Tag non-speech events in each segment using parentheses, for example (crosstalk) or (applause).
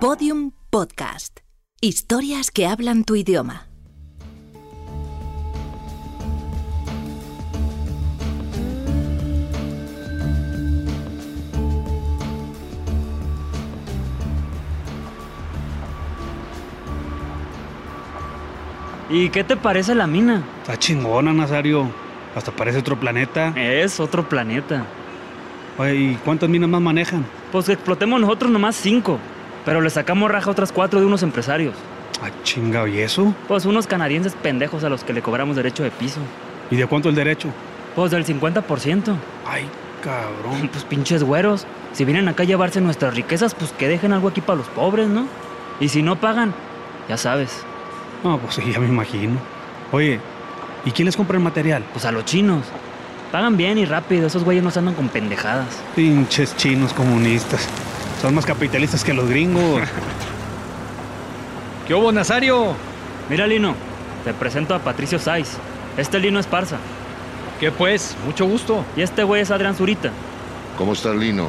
Podium Podcast. Historias que hablan tu idioma. ¿Y qué te parece la mina? Está chingona, Nazario. Hasta parece otro planeta. Es otro planeta. Oye, ¿y cuántas minas más manejan? Pues que explotemos nosotros nomás cinco. Pero le sacamos raja a otras cuatro de unos empresarios. Ah, chinga, ¿y eso? Pues unos canadienses pendejos a los que le cobramos derecho de piso. ¿Y de cuánto el derecho? Pues del 50%. Ay, cabrón. (laughs) Pues pinches güeros. Si vienen acá a llevarse nuestras riquezas, pues que dejen algo aquí para los pobres, ¿no? Y si no pagan, ya sabes, No, pues sí, ya me imagino. Oye, ¿y quién les compra el material? pues a los chinos. Pagan bien y rápido, esos güeyes no se andan con pendejadas. Pinches chinos comunistas. Son más capitalistas que los gringos. ¿Qué hubo, Nazario? Mira, Lino, te presento a Patricio Saiz. Este Lino Esparza. ¿Qué pues? Mucho gusto. Y este güey es Adrián Zurita. ¿Cómo está Lino?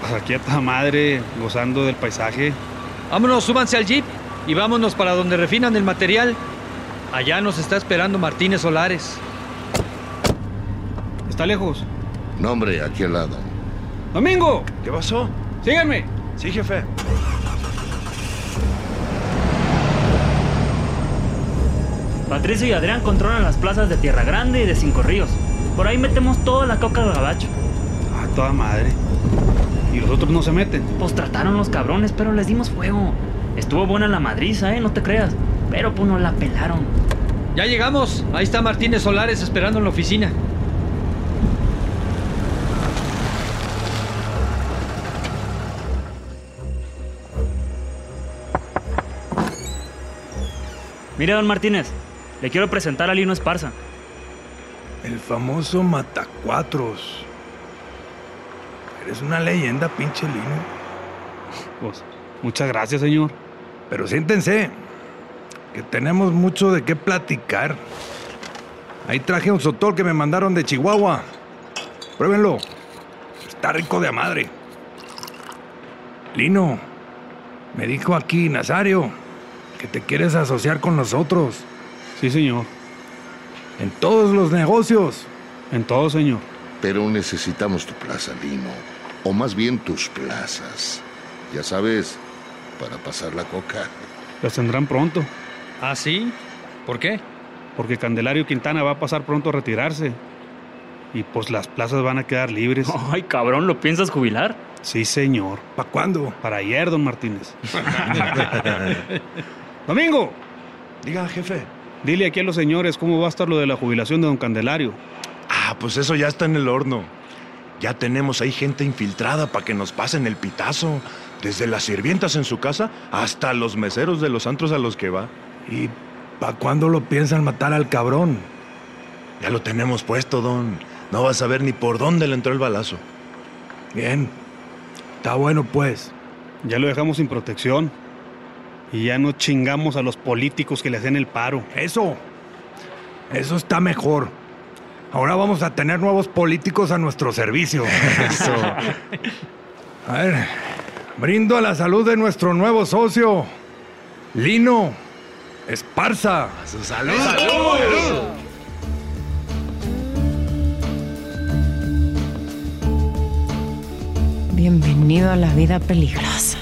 Pues aquí a toda madre, gozando del paisaje. Vámonos, súbanse al jeep y vámonos para donde refinan el material. Allá nos está esperando Martínez Solares. ¿Está lejos? Nombre, aquí al lado. ¡Domingo! ¿Qué pasó? ¡Sígueme! Sí, jefe. Patricio y Adrián controlan las plazas de Tierra Grande y de Cinco Ríos. Por ahí metemos toda la coca al gabacho. A toda madre. ¿Y los otros no se meten? Pues trataron los cabrones, pero les dimos fuego. Estuvo buena la madriza, ¿eh? No te creas. Pero pues no la pelaron. Ya llegamos. Ahí está Martínez Solares esperando en la oficina. Mire, don Martínez, le quiero presentar a Lino Esparza. El famoso Matacuatros. Eres una leyenda, pinche Lino. Pues, muchas gracias, señor. Pero siéntense, que tenemos mucho de qué platicar. Ahí traje un sotol que me mandaron de Chihuahua. Pruébenlo. Está rico de a madre. Lino, me dijo aquí Nazario que te quieres asociar con nosotros Sí, señor. en todos los negocios. En todo, señor. Pero necesitamos tu plaza, Lino. O más bien tus plazas. Ya sabes, para pasar la coca. Las tendrán pronto, ¿Ah, sí? ¿Por qué? porque Candelario Quintana va a pasar pronto a retirarse. Y pues las plazas van a quedar libres. Ay, cabrón, ¿lo piensas jubilar? Sí, señor. ¿Para cuándo? Para ayer, don Martínez. (laughs) Domingo, Diga, jefe. dile aquí a los señores cómo va a estar lo de la jubilación de don Candelario. Ah, pues eso ya está en el horno. Ya tenemos ahí gente infiltrada para que nos pasen el pitazo. Desde las sirvientas en su casa hasta los meseros de los antros a los que va. ¿Y para cuándo lo piensan matar al cabrón? Ya lo tenemos puesto, don. No vas a ver ni por dónde le entró el balazo. Bien. Está bueno, pues. Ya lo dejamos sin protección. Y ya no chingamos a los políticos que le hacen el paro. Eso. Eso está mejor. Ahora vamos a tener nuevos políticos a nuestro servicio. (laughs) Eso. A ver, brindo a la salud de nuestro nuevo socio, Lino Esparza. Su salud. Bienvenido a la vida peligrosa.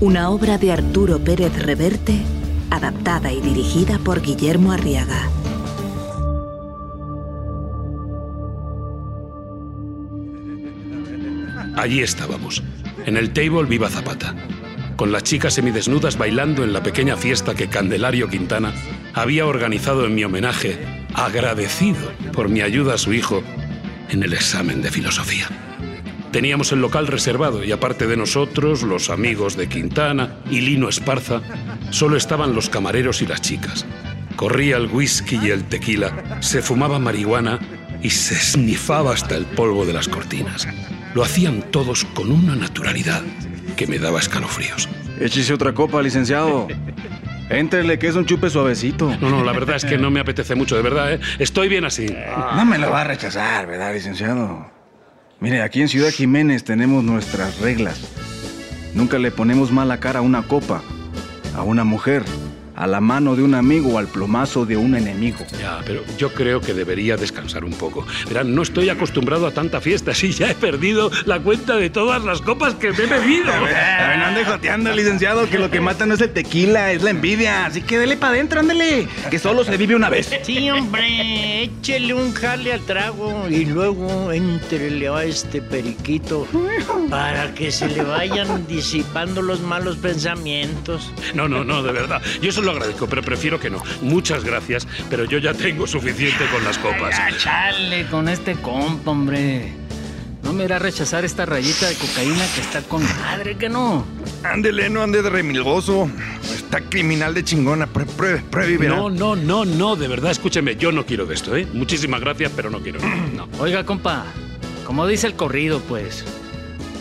Una obra de Arturo Pérez Reverte, adaptada y dirigida por Guillermo Arriaga. Allí estábamos, en el table Viva Zapata, con las chicas semidesnudas bailando en la pequeña fiesta que Candelario Quintana había organizado en mi homenaje, agradecido por mi ayuda a su hijo en el examen de filosofía. Teníamos el local reservado y aparte de nosotros, los amigos de Quintana y Lino Esparza, solo estaban los camareros y las chicas. Corría el whisky y el tequila, se fumaba marihuana y se esnifaba hasta el polvo de las cortinas. Lo hacían todos con una naturalidad que me daba escalofríos. Échese otra copa, licenciado. Éntrele, que es un chupe suavecito. No, no, la verdad es que no me apetece mucho, de verdad, ¿eh? Estoy bien así. No me lo va a rechazar, ¿verdad, licenciado? Mire, aquí en Ciudad Jiménez tenemos nuestras reglas. Nunca le ponemos mala cara a una copa, a una mujer, a la mano de un amigo o al plomazo de un enemigo. Ya, pero yo creo que debería descansar un poco. Verán, no estoy acostumbrado a tanta fiesta, (laughs) sí, ya he perdido la cuenta de todas las copas que me he bebido. A ver, no ande joteando, licenciado, que lo que mata no es el tequila, es la envidia. Así que dele para adentro, ándele, que solo se vive una vez. Sí, hombre, échele un jale al trago y luego entrele a este periquito para que se le vayan disipando los malos pensamientos. No, no, no, de verdad. Yo se lo agradezco, pero prefiero que no. Muchas gracias, pero yo ya tengo suficiente con las copas. Ya, chale con este compa, hombre. No me irá a rechazar esta rayita de cocaína que está con madre, que no. Ándele, no ande de remilgoso. Está criminal de chingona. Prue- Pruebe, pruebe y verá. No, no, no, no, de verdad, escúcheme, yo no quiero de esto, ¿eh? Muchísimas gracias, pero no quiero. (clears throat) No. Oiga, compa, como dice el corrido, pues.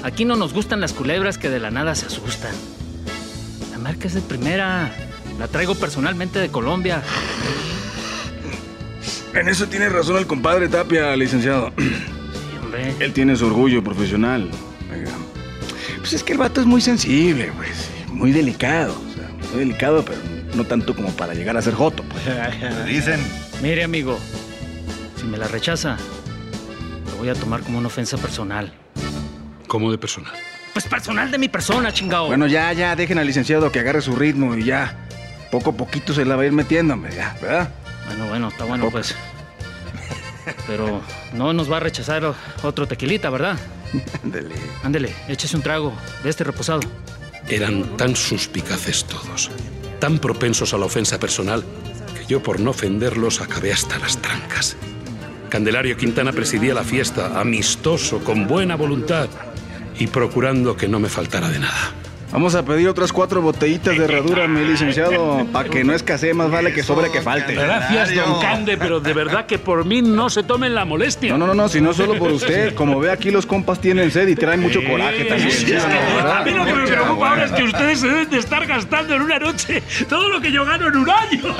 Aquí no nos gustan las culebras que de la nada se asustan. La marca es de primera. La traigo personalmente de Colombia. En eso tiene razón el compadre Tapia, licenciado. Sí, hombre. Él tiene su orgullo profesional. Pues es que el vato es muy sensible, pues. Muy delicado. O sea, muy delicado, pero no tanto como para llegar a ser joto, pues. (laughs) Dicen. Mire, amigo, si me la rechaza, lo voy a tomar como una ofensa personal. Como de persona. Pues personal de mi persona, chingado. Bueno, ya, ya, dejen al licenciado que agarre su ritmo y ya. Poco a poquito se la va a ir metiendo, hombre, ya, ¿verdad? Bueno, bueno, está bueno, pues. Pero no nos va a rechazar otro tequilita, ¿verdad? Ándele. Ándele, échese un trago de este reposado. Eran tan suspicaces todos, tan propensos a la ofensa personal, que yo por no ofenderlos acabé hasta las trancas. Candelario Quintana presidía la fiesta, amistoso, con buena voluntad y procurando que no me faltara de nada. Vamos a pedir otras cuatro botellitas de herradura, mi licenciado, para que no escasee, más vale que sobre que falte. Gracias, don Cande, pero de verdad que por mí no se tomen la molestia. No, no, no, no, si no solo por usted. Como ve aquí, los compas tienen sed y traen mucho coraje también. Sí, es que ¿verdad? a mí lo que me preocupa ahora es que ustedes se deben de estar gastando en una noche todo lo que yo gano en un año. (laughs)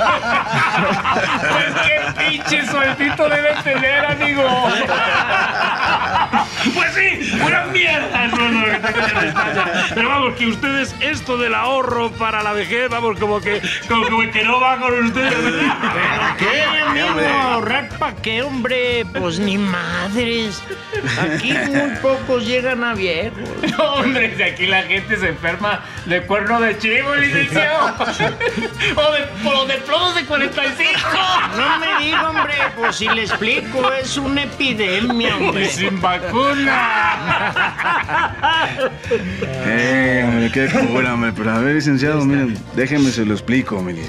Pues qué pinche sueltito debe tener, amigo. (laughs) Pero vamos, que ustedes esto del ahorro para la vejez, vamos, como que, como que- que no va con ustedes. ¿Qué, amigo? ¿Ahorrar para qué, hombre? Pues ni madres. Aquí muy pocos llegan a viejos. (laughs) No, hombre, si aquí la gente se enferma de cuerno de chivo, licenciado. o, de, o de plomos de 45. No me diga, hombre, pues si le explico, es una epidemia, hombre. Sin vacuna. Eh, hombre, qué hombre. Pero a ver, licenciado, miren, déjeme se lo explico, Milik.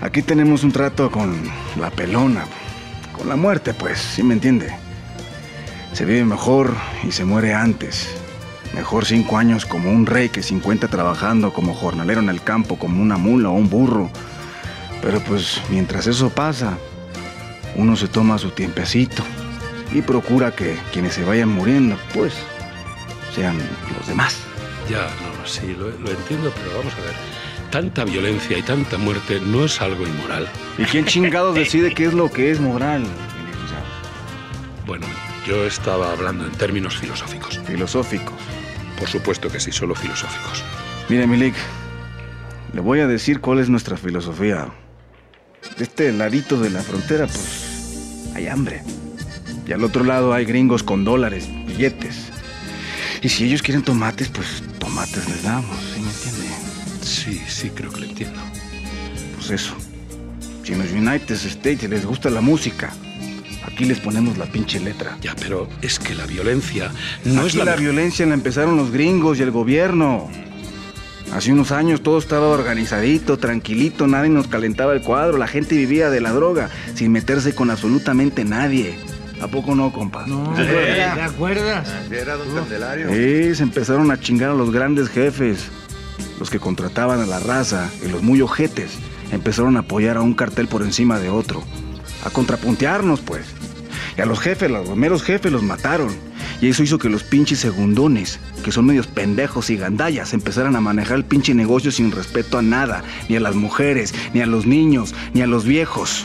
Aquí tenemos un trato con la pelona. Con la muerte, pues, ¿sí me entiende? Se vive mejor y se muere antes. Mejor cinco años como un rey que 50 trabajando como jornalero en el campo, como una mula o un burro. Pero pues, mientras eso pasa, uno se toma su tiempecito y procura que quienes se vayan muriendo, pues, sean los demás. Ya, no, sí, lo, lo entiendo, pero vamos a ver. Tanta violencia y tanta muerte no es algo inmoral. ¿Y quién chingados (laughs) decide qué es lo que es moral? Bueno, yo estaba hablando en términos filosóficos. Filosóficos. Por supuesto que sí, solo filosóficos. Mire, Milik, le voy a decir cuál es nuestra filosofía. De este ladito de la frontera, pues, hay hambre. Y al otro lado hay gringos con dólares, billetes. Y si ellos quieren tomates, pues tomates les damos, ¿sí me entiende? Sí, sí, creo que lo entiendo. Pues eso. Si en los United States les gusta la música, aquí les ponemos la pinche letra. Ya, pero es que la violencia no Aquí es la, la violencia la empezaron los gringos y el gobierno. Hace unos años todo estaba organizadito, tranquilito, nadie nos calentaba el cuadro, la gente vivía de la droga sin meterse con absolutamente nadie. ¿A poco no, compa? No. ¿Te acuerdas? Era don Candelario. Sí, se empezaron a chingar a los grandes jefes, los que contrataban a la raza y los muy ojetes empezaron a apoyar a un cartel por encima de otro, a contrapuntearnos pues. Y a los jefes, los meros jefes los mataron. Y eso hizo que los pinches segundones, que son medios pendejos y gandallas, empezaran a manejar el pinche negocio sin respeto a nada, ni a las mujeres, ni a los niños, ni a los viejos.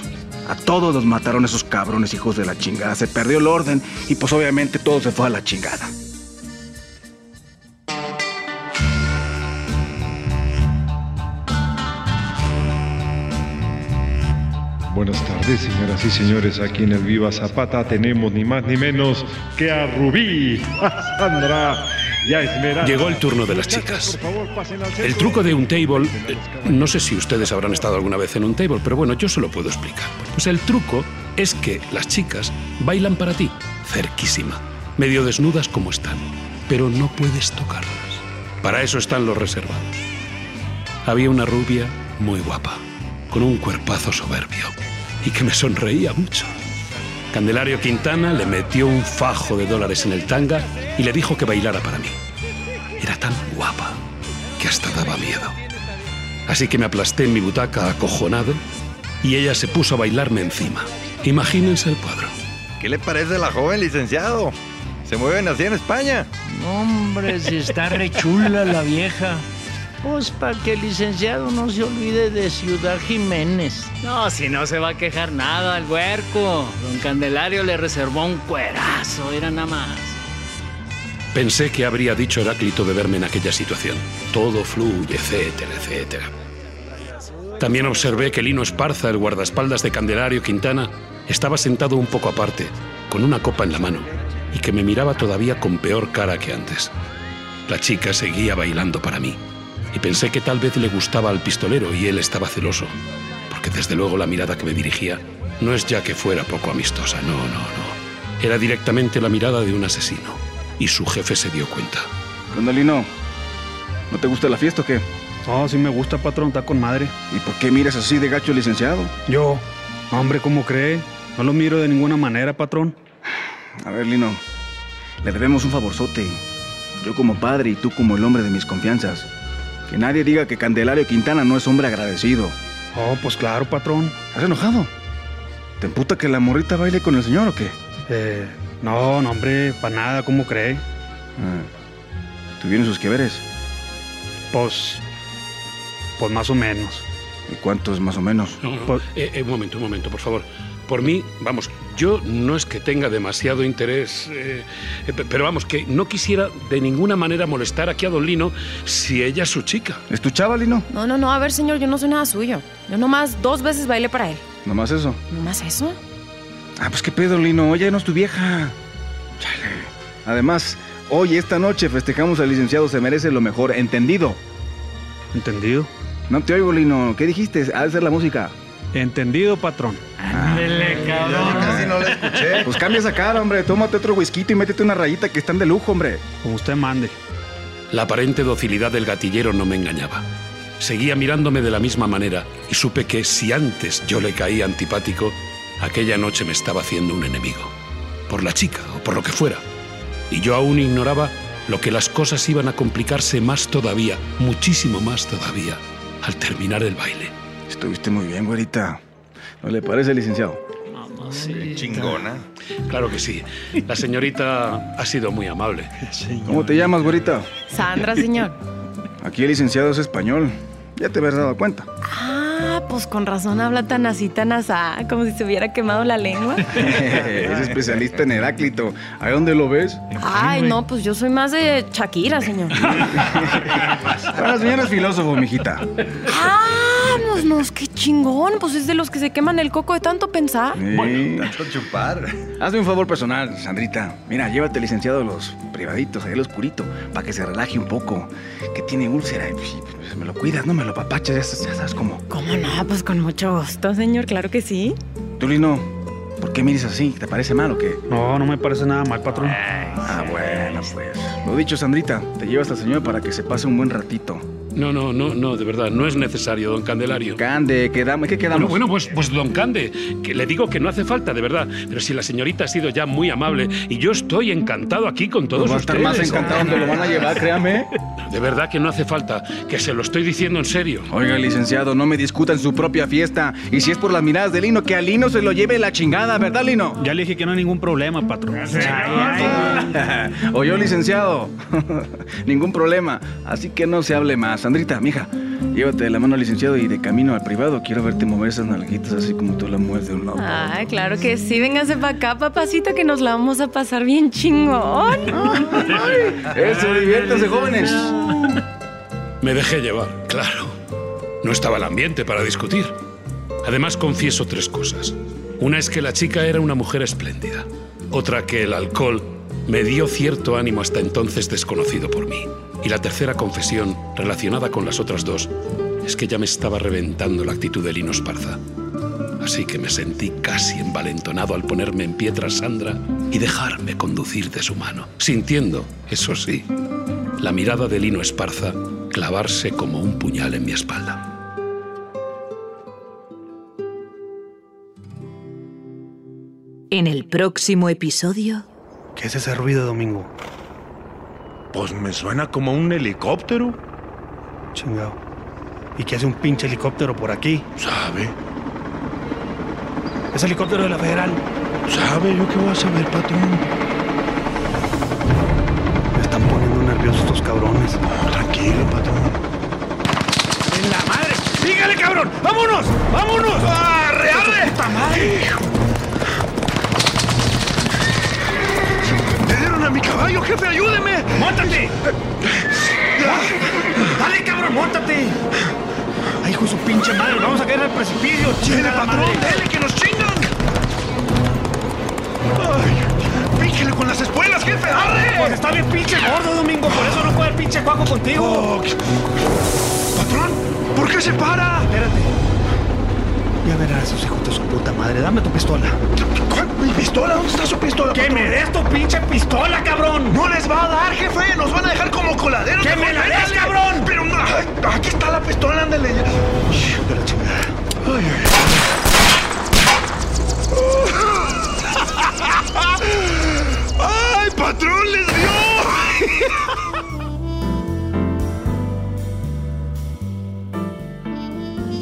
A todos los mataron esos cabrones hijos de la chingada. Se perdió el orden y pues obviamente todo se fue a la chingada. Buenas tardes, señoras y señores. Aquí en el Viva Zapata tenemos ni más ni menos que a Rubí, a Sandra Llegó el turno de las chicas. El truco de un table, eh, no sé si ustedes habrán estado alguna vez en un table, pero bueno, yo se lo puedo explicar. Pues el truco es que las chicas bailan para ti, cerquísima, medio desnudas como están, pero no puedes tocarlas. Para eso están los reservados. Había una rubia muy guapa, con un cuerpazo soberbio, y que me sonreía mucho. Candelario Quintana le metió un fajo de dólares en el tanga y le dijo que bailara para mí. Era tan guapa que hasta daba miedo. Así que me aplasté en mi butaca acojonado y ella se puso a bailarme encima. Imagínense el cuadro. ¿Qué le parece la joven licenciado? ¿Se mueven así en España? Hombre, si está rechula la vieja. Pues para que el licenciado no se olvide de Ciudad Jiménez. No, si no se va a quejar nada el huerco. Don Candelario le reservó un cuerazo, era nada más. Pensé que habría dicho Heráclito de verme en aquella situación. Todo fluye, etcétera, etcétera. También observé que Lino Esparza, el guardaespaldas de Candelario Quintana, estaba sentado un poco aparte, con una copa en la mano, y que me miraba todavía con peor cara que antes. La chica seguía bailando para mí, pensé que tal vez le gustaba al pistolero y él estaba celoso, porque desde luego la mirada que me dirigía no es ya que fuera poco amistosa, no, no, no. Era directamente la mirada de un asesino, y su jefe se dio cuenta. Condolino, ¿no te gusta la fiesta o qué? No, sí me gusta, patrón, está con madre. ¿Y por qué miras así de gacho, licenciado? Yo, hombre, ¿cómo cree? No lo miro de ninguna manera, patrón. A ver, Lino, le debemos un favorzote. Yo como padre y tú como el hombre de mis confianzas. Que nadie diga que Candelario Quintana no es hombre agradecido. Oh, pues claro, patrón. ¿Has enojado? ¿Te emputa que la morrita baile con el señor o qué? Eh, no, no, hombre, para nada, ¿cómo cree? Ah, ¿Tuvieron sus que veres? Pues, pues más o menos. ¿Y cuántos más o menos? No, no, Pues- eh, eh, un momento, un momento, por favor. Por mí, vamos, yo no es que tenga demasiado interés, eh, eh, pe- pero vamos, que no quisiera de ninguna manera molestar aquí a Don Lino si ella es su chica. ¿Es tu chava, Lino? No, no, no, a ver, señor, yo no soy nada suyo. Yo nomás dos veces bailé para él. ¿Nomás eso? ¿Nomás eso? Ah, pues qué pedo, Lino. Oye, no es tu vieja. Chale. Además, hoy, esta noche, festejamos al licenciado. Se merece lo mejor. ¿Entendido? ¿Entendido? No te oigo, Lino. ¿Qué dijiste? Ha de ser la música. Entendido, patrón. Ándele, cabrón. Casi no la escuché. Pues cambia esa cara, hombre. Tómate otro whisky y métete una rayita que están de lujo, hombre. Como usted mande. La aparente docilidad del gatillero no me engañaba. Seguía mirándome de la misma manera y supe que si antes yo le caía antipático, aquella noche me estaba haciendo un enemigo. Por la chica o por lo que fuera. Y yo aún ignoraba lo que las cosas iban a complicarse más todavía, muchísimo más todavía, al terminar el baile. Estuviste muy bien, güerita. ¿No le parece, licenciado? Chingona. Claro que sí. La señorita ha sido muy amable. ¿Cómo te llamas, güerita? Sandra, señor. (laughs) Aquí el licenciado es español. Ya te habías dado cuenta. Ah, pues con razón habla tan así, tan asá, como si se hubiera quemado la lengua. (laughs) es especialista en Heráclito. ¿A dónde lo ves? Ay, no, pues yo soy más de Shakira, señor. (laughs) Bueno, señor es filósofo, mijita. Vámonos, qué chingón. Pues es de los que se queman el coco de tanto pensar. Sí. Tanto chupar. Hazme un favor personal, Sandrita. Mira, llévate al licenciado a los privaditos, ahí al oscurito, para que se relaje un poco. Que tiene úlcera y pues, pues, me lo cuidas, no me lo papachas, ya, sabes- ya sabes cómo. ¿Cómo no? Pues con mucho gusto, señor, claro que sí. Tú, Lino, ¿por qué miras así? ¿Te parece mal o qué? No, no me parece nada mal, patrón. Ah, bueno, pues. Lo dicho, Sandrita, te llevas al señor para que se pase un buen ratito. No, no, no, no, de verdad, no es necesario, don Candelario. Cande, quedamos, ¿qué quedamos? Bueno, bueno, pues, pues don Cande, que le digo que no hace falta, de verdad. Pero si la señorita ha sido ya muy amable y yo estoy encantado aquí con todos Pues va a estar más encantado donde lo van a llevar, créame. De verdad que no hace falta, que se lo estoy diciendo en serio. Oiga, licenciado, no me discuta en su propia fiesta. Y si es por las miradas de Lino, que a Lino se lo lleve la chingada, ¿verdad, Lino? Ya le dije que no hay ningún problema, patrón. (laughs) Oyó, licenciado. (laughs) Ningún problema. Así que no se hable más. Sandrita, mija, llévate de la mano al licenciado y de camino al privado quiero verte mover esas nalguitas así como tú la mueves de un lado. Ay, claro que sí. Véngase para acá, papacito, que nos la vamos a pasar bien chingón. (laughs) Eso, diviértanse, jóvenes. Me dejé llevar, claro. No estaba el ambiente para discutir. Además confieso tres cosas. Una es que la chica era una mujer espléndida. Otra que el alcohol me dio cierto ánimo hasta entonces desconocido por mí. Y la tercera confesión, relacionada con las otras dos, es que ya me estaba reventando la actitud de Lino Esparza. Así que me sentí casi envalentonado al ponerme en pie tras Sandra y dejarme conducir de su mano, sintiendo, eso sí, la mirada de Lino Esparza clavarse como un puñal en mi espalda. En el próximo episodio, ¿Qué es ese ruido, Domingo? Pues me suena como un helicóptero. Chingado. ¿Y qué hace un pinche helicóptero por aquí? ¿Sabe? Es helicóptero de la Federal. ¿Sabe? ¿Yo qué voy a saber, patrón? Me están poniendo nerviosos estos cabrones. tranquilo, patrón. ¡En la madre! ¡Sígale, cabrón! ¡Vámonos! ¡Vámonos! ¡Arre, arre! ¡Puta madre! Caballo, jefe! ¡Ayúdeme! ¡Móntate! ¡Dale, cabrón! ¡Móntate! ¡Ay, hijo de su pinche madre! ¡Vamos a caer al precipicio! ¡Dele, ¡Chingada patrón! ¡Dele, que nos chingan! ¡Ay! ¡Píquele con las espuelas, jefe! ¡Arre! Pues está bien pinche gordo, Domingo. Por eso no puede el pinche cuaco contigo. Oh, ¿qué- ¡Patrón! ¿Por qué se para? Espérate. Ya verás, esos hijos de su puta madre. Dame tu pistola. ¿Mi pistola? ¿Dónde está su pistola, ¡Que me des tu pinche pistola, cabrón! ¡No les va a dar, jefe! ¡Nos van a dejar como coladeros! ¡Que me la des, cabrón! ¡Pero no! ¡Aquí está la pistola, ándale! De la chingada. ¡Ay, ay! ¡Ay,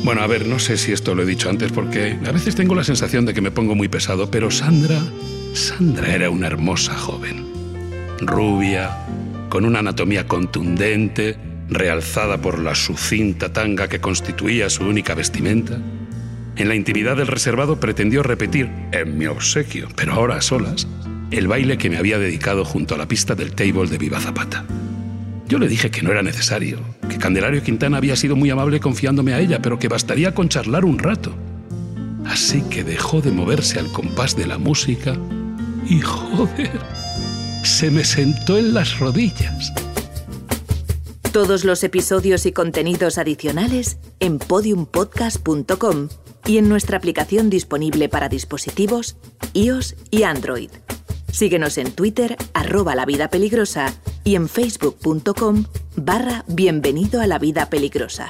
Bueno, a ver, no sé si esto lo he dicho antes porque a veces tengo la sensación de que me pongo muy pesado, pero Sandra, Sandra era una hermosa joven. Rubia, con una anatomía contundente, realzada por la sucinta tanga que constituía su única vestimenta. En la intimidad del reservado pretendió repetir, en mi obsequio, pero ahora a solas, el baile que me había dedicado junto a la pista del table de Viva Zapata. Yo le dije que no era necesario, que Candelario Quintana había sido muy amable confiándome a ella, pero que bastaría con charlar un rato. Así que dejó de moverse al compás de la música y joder, se me sentó en las rodillas. todos los episodios y contenidos adicionales en podiumpodcast.com y en nuestra aplicación disponible para dispositivos iOS y Android. Síguenos en Twitter, arroba la y en facebook.com barra bienvenido a la vida peligrosa.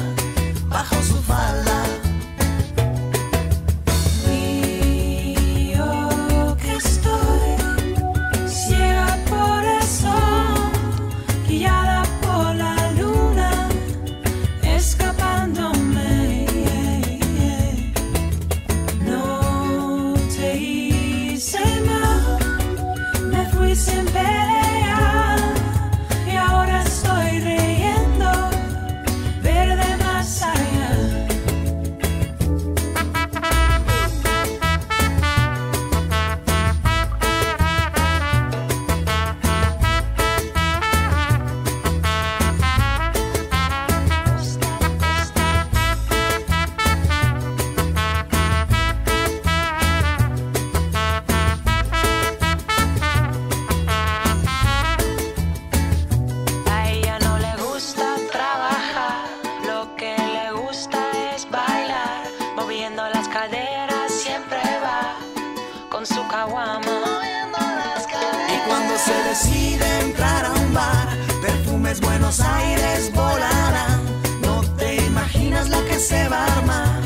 los aires volará. No te imaginas la que se va a armar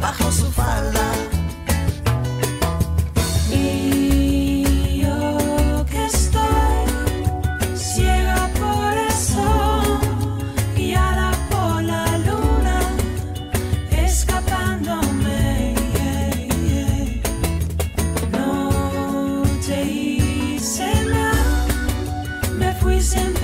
bajo su falda. Y yo que estoy ciega por eso, guiada por la luna, escapándome. No te hice nada, me fui sin